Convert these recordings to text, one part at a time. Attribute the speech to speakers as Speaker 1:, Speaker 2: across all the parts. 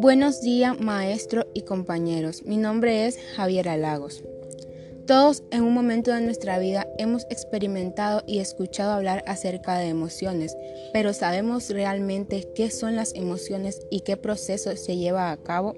Speaker 1: Buenos días, maestro y compañeros. Mi nombre es Javier Alagos. Todos en un momento de nuestra vida hemos experimentado y escuchado hablar acerca de emociones, pero ¿sabemos realmente qué son las emociones y qué proceso se lleva a cabo?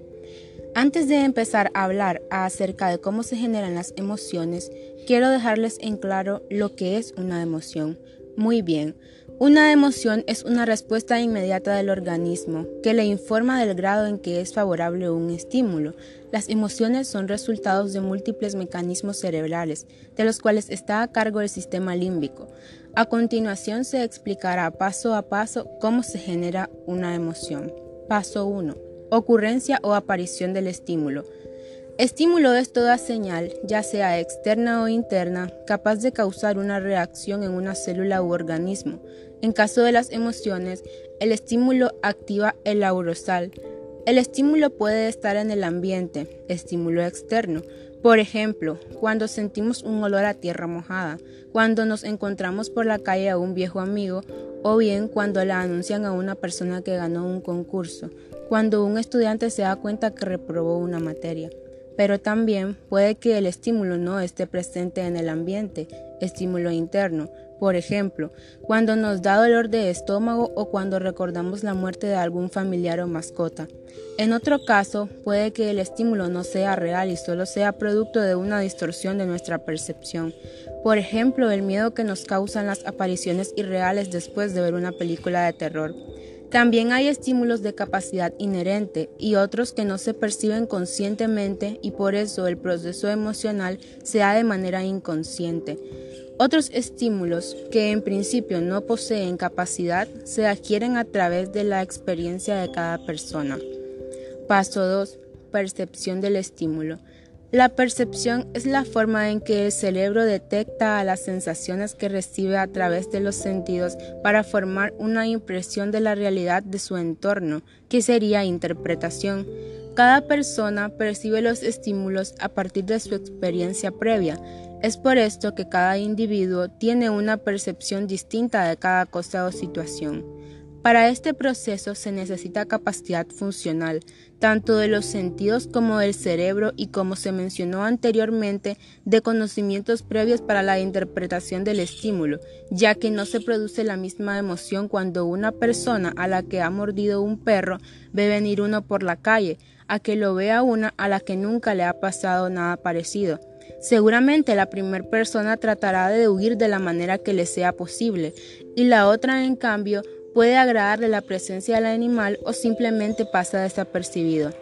Speaker 1: Antes de empezar a hablar acerca de cómo se generan las emociones, quiero dejarles en claro lo que es una emoción. Muy bien, una emoción es una respuesta inmediata del organismo que le informa del grado en que es favorable un estímulo. Las emociones son resultados de múltiples mecanismos cerebrales, de los cuales está a cargo el sistema límbico. A continuación se explicará paso a paso cómo se genera una emoción. Paso 1. Ocurrencia o aparición del estímulo. Estímulo es toda señal, ya sea externa o interna, capaz de causar una reacción en una célula u organismo. En caso de las emociones, el estímulo activa el aurosal. El estímulo puede estar en el ambiente, estímulo externo. Por ejemplo, cuando sentimos un olor a tierra mojada, cuando nos encontramos por la calle a un viejo amigo o bien cuando le anuncian a una persona que ganó un concurso, cuando un estudiante se da cuenta que reprobó una materia pero también puede que el estímulo no esté presente en el ambiente, estímulo interno, por ejemplo, cuando nos da dolor de estómago o cuando recordamos la muerte de algún familiar o mascota. En otro caso, puede que el estímulo no sea real y solo sea producto de una distorsión de nuestra percepción. Por ejemplo, el miedo que nos causan las apariciones irreales después de ver una película de terror. También hay estímulos de capacidad inherente y otros que no se perciben conscientemente y por eso el proceso emocional se da de manera inconsciente. Otros estímulos que en principio no poseen capacidad se adquieren a través de la experiencia de cada persona. Paso 2. Percepción del estímulo. La percepción es la forma en que el cerebro detecta a las sensaciones que recibe a través de los sentidos para formar una impresión de la realidad de su entorno, que sería interpretación. Cada persona percibe los estímulos a partir de su experiencia previa. Es por esto que cada individuo tiene una percepción distinta de cada cosa o situación. Para este proceso se necesita capacidad funcional, tanto de los sentidos como del cerebro y como se mencionó anteriormente, de conocimientos previos para la interpretación del estímulo, ya que no se produce la misma emoción cuando una persona a la que ha mordido un perro ve venir uno por la calle, a que lo vea una a la que nunca le ha pasado nada parecido. Seguramente la primera persona tratará de huir de la manera que le sea posible, y la otra, en cambio, puede agradarle la presencia del animal o simplemente pasa desapercibido.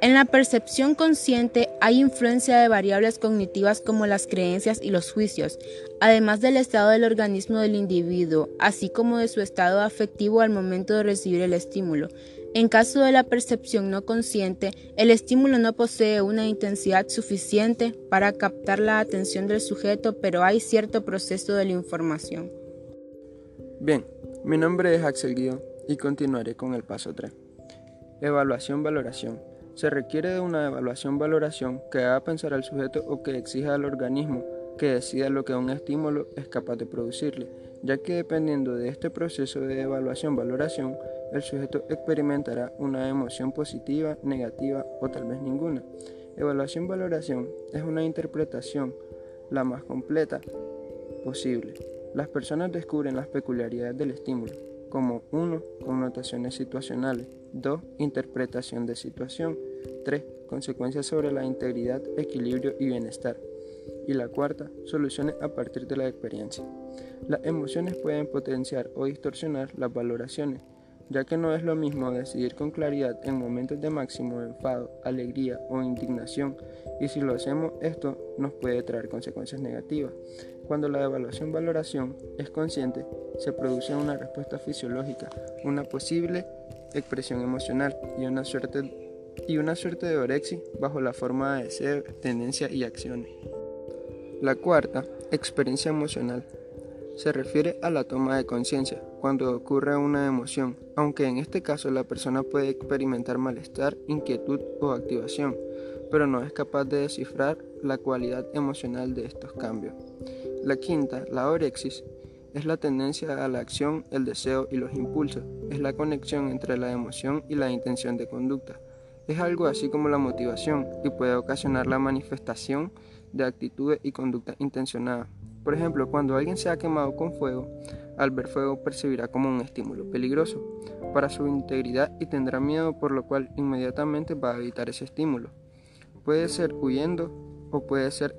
Speaker 1: En la percepción consciente hay influencia de variables cognitivas como las creencias y los juicios, además del estado del organismo del individuo, así como de su estado afectivo al momento de recibir el estímulo. En caso de la percepción no consciente, el estímulo no posee una intensidad suficiente para captar la atención del sujeto, pero hay cierto proceso de la información.
Speaker 2: Bien, mi nombre es Axel Guido y continuaré con el paso 3. Evaluación-valoración. Se requiere de una evaluación-valoración que haga pensar al sujeto o que exija al organismo que decida lo que un estímulo es capaz de producirle, ya que dependiendo de este proceso de evaluación-valoración, el sujeto experimentará una emoción positiva, negativa o tal vez ninguna. Evaluación-valoración es una interpretación la más completa posible las personas descubren las peculiaridades del estímulo, como 1. Connotaciones situacionales, 2. Interpretación de situación, 3. Consecuencias sobre la integridad, equilibrio y bienestar. Y la cuarta, soluciones a partir de la experiencia. Las emociones pueden potenciar o distorsionar las valoraciones, ya que no es lo mismo decidir con claridad en momentos de máximo enfado, alegría o indignación, y si lo hacemos esto nos puede traer consecuencias negativas. Cuando la evaluación-valoración es consciente, se produce una respuesta fisiológica, una posible expresión emocional y una suerte, y una suerte de orexi bajo la forma de deseo, tendencia y acciones. La cuarta, experiencia emocional, se refiere a la toma de conciencia cuando ocurre una emoción, aunque en este caso la persona puede experimentar malestar, inquietud o activación, pero no es capaz de descifrar la cualidad emocional de estos cambios. La quinta, la orexis, es la tendencia a la acción, el deseo y los impulsos, es la conexión entre la emoción y la intención de conducta. Es algo así como la motivación y puede ocasionar la manifestación de actitudes y conductas intencionadas. Por ejemplo, cuando alguien se ha quemado con fuego, al ver fuego percibirá como un estímulo peligroso para su integridad y tendrá miedo por lo cual inmediatamente va a evitar ese estímulo. Puede ser huyendo o puede ser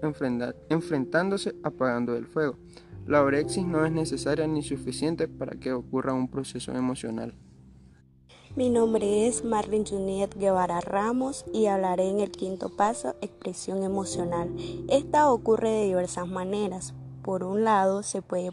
Speaker 2: enfrentándose apagando el fuego. La orexis no es necesaria ni suficiente para que ocurra un proceso emocional.
Speaker 3: Mi nombre es Marlene Juniet Guevara Ramos y hablaré en el quinto paso, expresión emocional. Esta ocurre de diversas maneras. Por un lado, se puede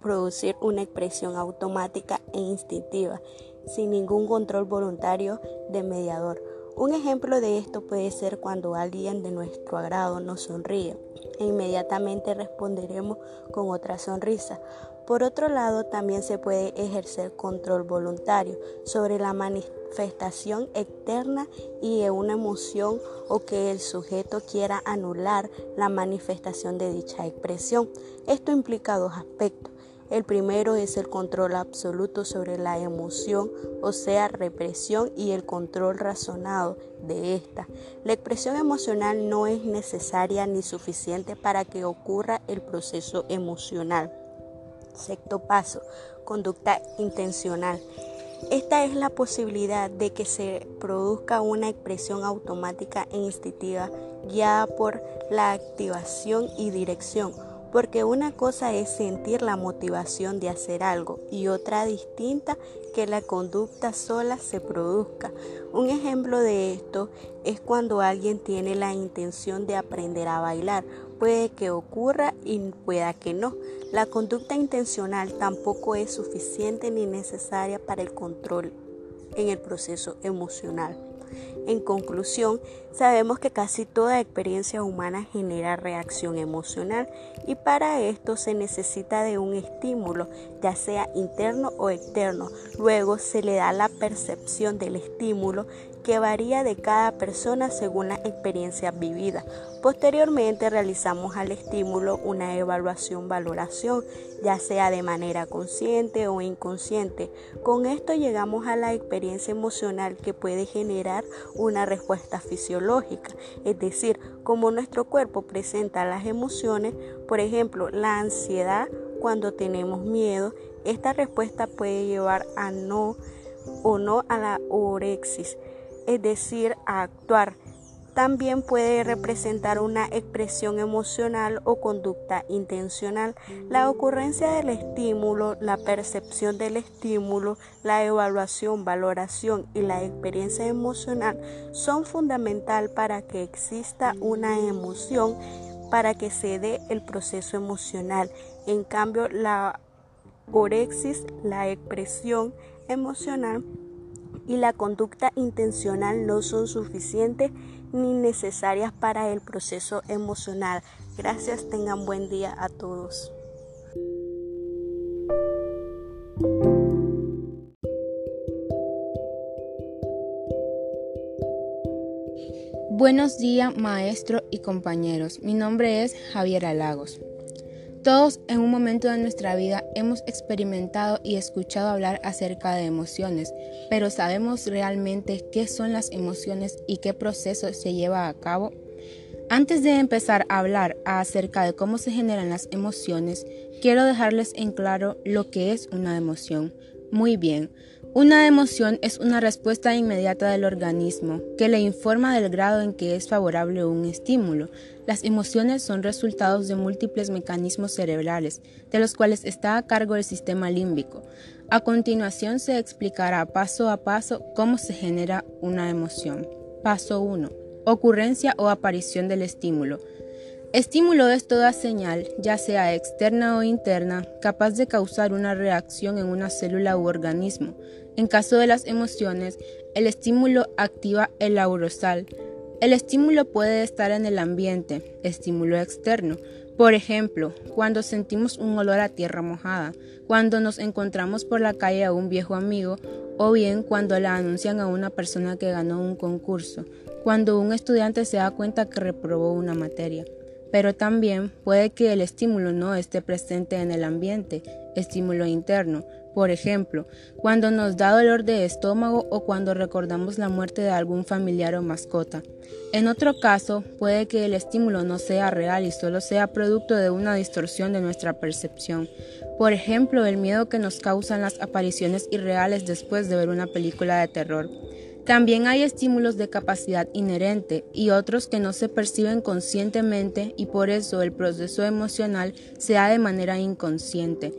Speaker 3: producir una expresión automática e instintiva, sin ningún control voluntario de mediador. Un ejemplo de esto puede ser cuando alguien de nuestro agrado nos sonríe e inmediatamente responderemos con otra sonrisa. Por otro lado, también se puede ejercer control voluntario sobre la manifestación externa y de una emoción o que el sujeto quiera anular la manifestación de dicha expresión. Esto implica dos aspectos. El primero es el control absoluto sobre la emoción, o sea, represión y el control razonado de esta. La expresión emocional no es necesaria ni suficiente para que ocurra el proceso emocional. Sexto paso, conducta intencional. Esta es la posibilidad de que se produzca una expresión automática e instintiva guiada por la activación y dirección porque una cosa es sentir la motivación de hacer algo y otra distinta que la conducta sola se produzca. Un ejemplo de esto es cuando alguien tiene la intención de aprender a bailar. Puede que ocurra y pueda que no. La conducta intencional tampoco es suficiente ni necesaria para el control en el proceso emocional. En conclusión, sabemos que casi toda experiencia humana genera reacción emocional y para esto se necesita de un estímulo, ya sea interno o externo. Luego se le da la percepción del estímulo que varía de cada persona según la experiencia vivida. Posteriormente realizamos al estímulo una evaluación-valoración, ya sea de manera consciente o inconsciente. Con esto llegamos a la experiencia emocional que puede generar una respuesta fisiológica, es decir, como nuestro cuerpo presenta las emociones, por ejemplo, la ansiedad cuando tenemos miedo, esta respuesta puede llevar a no o no a la orexis es decir, actuar. También puede representar una expresión emocional o conducta intencional. La ocurrencia del estímulo, la percepción del estímulo, la evaluación, valoración y la experiencia emocional son fundamental para que exista una emoción, para que se dé el proceso emocional. En cambio, la orexis, la expresión emocional, y la conducta intencional no son suficientes ni necesarias para el proceso emocional. Gracias, tengan buen día a todos.
Speaker 1: Buenos días, maestro y compañeros. Mi nombre es Javier Alagos. Todos en un momento de nuestra vida hemos experimentado y escuchado hablar acerca de emociones, pero ¿sabemos realmente qué son las emociones y qué proceso se lleva a cabo? Antes de empezar a hablar acerca de cómo se generan las emociones, quiero dejarles en claro lo que es una emoción. Muy bien, una emoción es una respuesta inmediata del organismo que le informa del grado en que es favorable un estímulo. Las emociones son resultados de múltiples mecanismos cerebrales, de los cuales está a cargo el sistema límbico. A continuación se explicará paso a paso cómo se genera una emoción. Paso 1. Ocurrencia o aparición del estímulo. Estímulo es toda señal, ya sea externa o interna, capaz de causar una reacción en una célula u organismo. En caso de las emociones, el estímulo activa el aurosal. El estímulo puede estar en el ambiente, estímulo externo. Por ejemplo, cuando sentimos un olor a tierra mojada, cuando nos encontramos por la calle a un viejo amigo, o bien cuando le anuncian a una persona que ganó un concurso, cuando un estudiante se da cuenta que reprobó una materia. pero también puede que el estímulo no esté presente en el ambiente, estímulo interno, por ejemplo, cuando nos da dolor de estómago o cuando recordamos la muerte de algún familiar o mascota. En otro caso, puede que el estímulo no sea real y solo sea producto de una distorsión de nuestra percepción. Por ejemplo, el miedo que nos causan las apariciones irreales después de ver una película de terror. También hay estímulos de capacidad inherente y otros que no se perciben conscientemente y por eso el proceso emocional se da de manera inconsciente.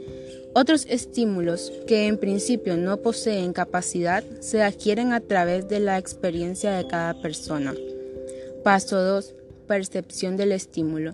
Speaker 1: Otros estímulos que en principio no poseen capacidad se adquieren a través de la experiencia de cada persona. Paso 2. Percepción del estímulo.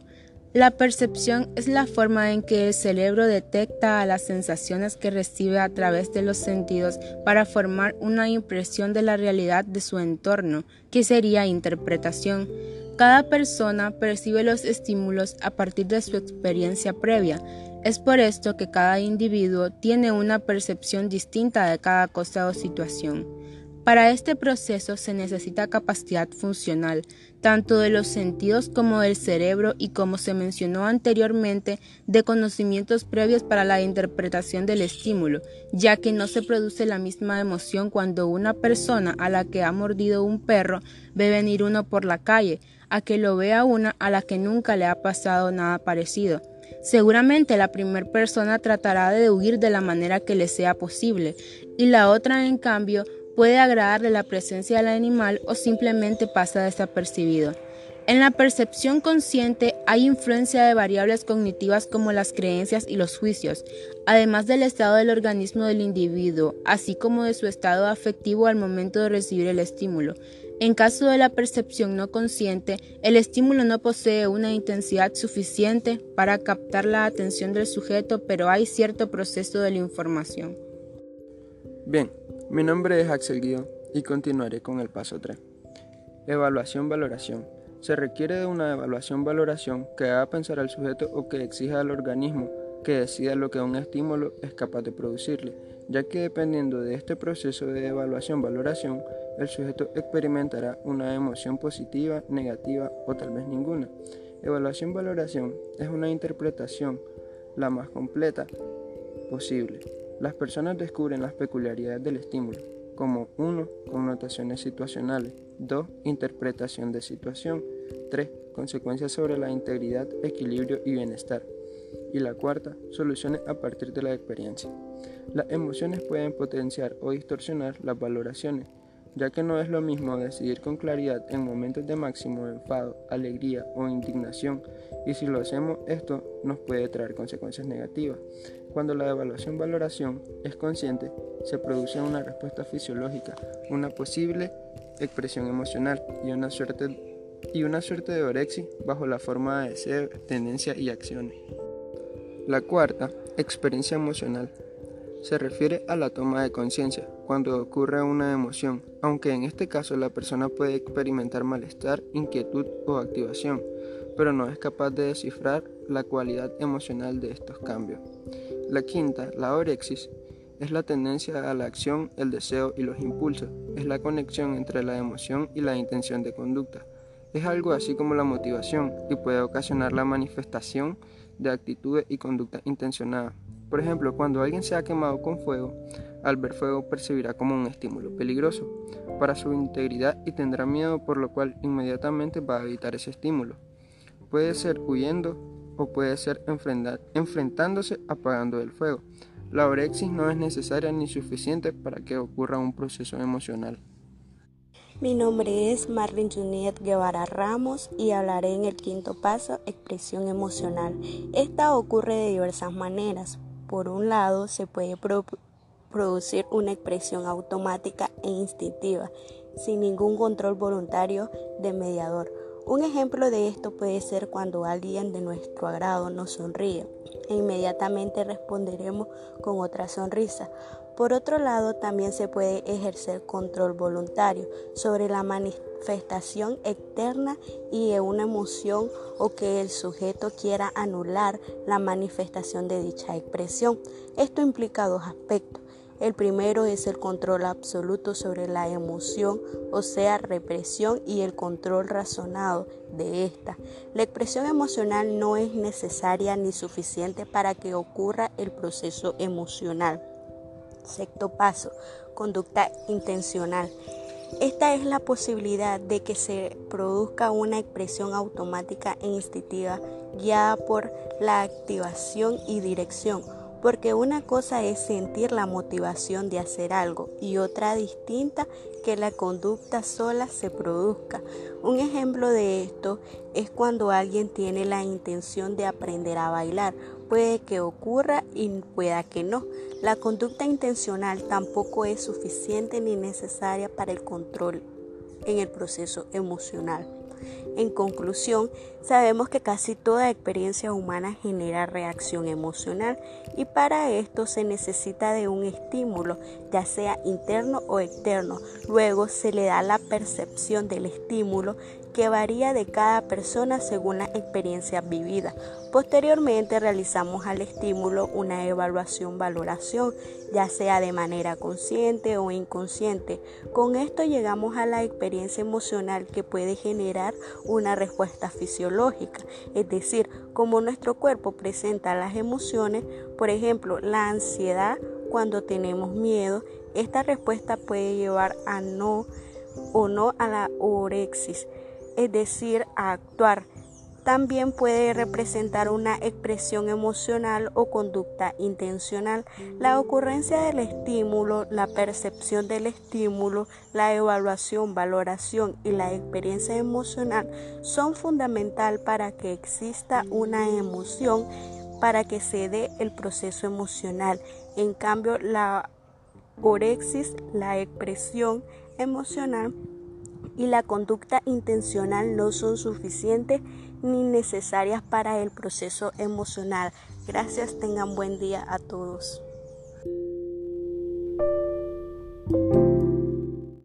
Speaker 1: La percepción es la forma en que el cerebro detecta a las sensaciones que recibe a través de los sentidos para formar una impresión de la realidad de su entorno, que sería interpretación. Cada persona percibe los estímulos a partir de su experiencia previa. Es por esto que cada individuo tiene una percepción distinta de cada cosa o situación. Para este proceso se necesita capacidad funcional, tanto de los sentidos como del cerebro y como se mencionó anteriormente, de conocimientos previos para la interpretación del estímulo, ya que no se produce la misma emoción cuando una persona a la que ha mordido un perro ve venir uno por la calle, a que lo vea una a la que nunca le ha pasado nada parecido. Seguramente la primera persona tratará de huir de la manera que le sea posible y la otra en cambio puede agradarle la presencia del animal o simplemente pasa desapercibido. En la percepción consciente hay influencia de variables cognitivas como las creencias y los juicios, además del estado del organismo del individuo, así como de su estado afectivo al momento de recibir el estímulo. En caso de la percepción no consciente, el estímulo no posee una intensidad suficiente para captar la atención del sujeto, pero hay cierto proceso de la información.
Speaker 2: Bien, mi nombre es Axel Guido y continuaré con el paso 3. Evaluación-valoración. Se requiere de una evaluación-valoración que haga pensar al sujeto o que exija al organismo que decida lo que un estímulo es capaz de producirle, ya que dependiendo de este proceso de evaluación-valoración, el sujeto experimentará una emoción positiva, negativa o tal vez ninguna. Evaluación-valoración es una interpretación la más completa posible. Las personas descubren las peculiaridades del estímulo, como 1. Connotaciones situacionales, 2. Interpretación de situación, 3. Consecuencias sobre la integridad, equilibrio y bienestar. Y la cuarta, soluciones a partir de la experiencia. Las emociones pueden potenciar o distorsionar las valoraciones ya que no es lo mismo decidir con claridad en momentos de máximo enfado, alegría o indignación, y si lo hacemos esto nos puede traer consecuencias negativas. Cuando la evaluación-valoración es consciente, se produce una respuesta fisiológica, una posible expresión emocional y una suerte, y una suerte de orexi bajo la forma de deseo, tendencia y acciones. La cuarta, experiencia emocional, se refiere a la toma de conciencia cuando ocurre una emoción, aunque en este caso la persona puede experimentar malestar, inquietud o activación, pero no es capaz de descifrar la cualidad emocional de estos cambios. La quinta, la orexis, es la tendencia a la acción, el deseo y los impulsos, es la conexión entre la emoción y la intención de conducta. Es algo así como la motivación y puede ocasionar la manifestación de actitudes y conducta intencionada. Por ejemplo, cuando alguien se ha quemado con fuego, al ver fuego percibirá como un estímulo peligroso para su integridad y tendrá miedo por lo cual inmediatamente va a evitar ese estímulo. Puede ser huyendo o puede ser enfrentándose apagando el fuego. La orexis no es necesaria ni suficiente para que ocurra un proceso emocional.
Speaker 3: Mi nombre es Marlene Juniet Guevara Ramos y hablaré en el quinto paso, expresión emocional. Esta ocurre de diversas maneras. Por un lado, se puede producir una expresión automática e instintiva, sin ningún control voluntario de mediador. Un ejemplo de esto puede ser cuando alguien de nuestro agrado nos sonríe e inmediatamente responderemos con otra sonrisa. Por otro lado, también se puede ejercer control voluntario sobre la manifestación externa y de una emoción o que el sujeto quiera anular la manifestación de dicha expresión. Esto implica dos aspectos. El primero es el control absoluto sobre la emoción, o sea, represión y el control razonado de esta. La expresión emocional no es necesaria ni suficiente para que ocurra el proceso emocional. Sexto paso, conducta intencional. Esta es la posibilidad de que se produzca una expresión automática e instintiva guiada por la activación y dirección, porque una cosa es sentir la motivación de hacer algo y otra distinta que la conducta sola se produzca. Un ejemplo de esto es cuando alguien tiene la intención de aprender a bailar. Puede que ocurra y pueda que no. La conducta intencional tampoco es suficiente ni necesaria para el control en el proceso emocional. En conclusión, sabemos que casi toda experiencia humana genera reacción emocional y para esto se necesita de un estímulo, ya sea interno o externo. Luego se le da la percepción del estímulo que varía de cada persona según la experiencia vivida. Posteriormente realizamos al estímulo una evaluación-valoración, ya sea de manera consciente o inconsciente. Con esto llegamos a la experiencia emocional que puede generar una respuesta fisiológica, es decir, como nuestro cuerpo presenta las emociones, por ejemplo, la ansiedad cuando tenemos miedo, esta respuesta puede llevar a no o no a la orexis es decir, a actuar. También puede representar una expresión emocional o conducta intencional. La ocurrencia del estímulo, la percepción del estímulo, la evaluación, valoración y la experiencia emocional son fundamental para que exista una emoción, para que se dé el proceso emocional. En cambio, la orexis, la expresión emocional, y la conducta intencional no son suficientes ni necesarias para el proceso emocional. Gracias, tengan buen día a todos.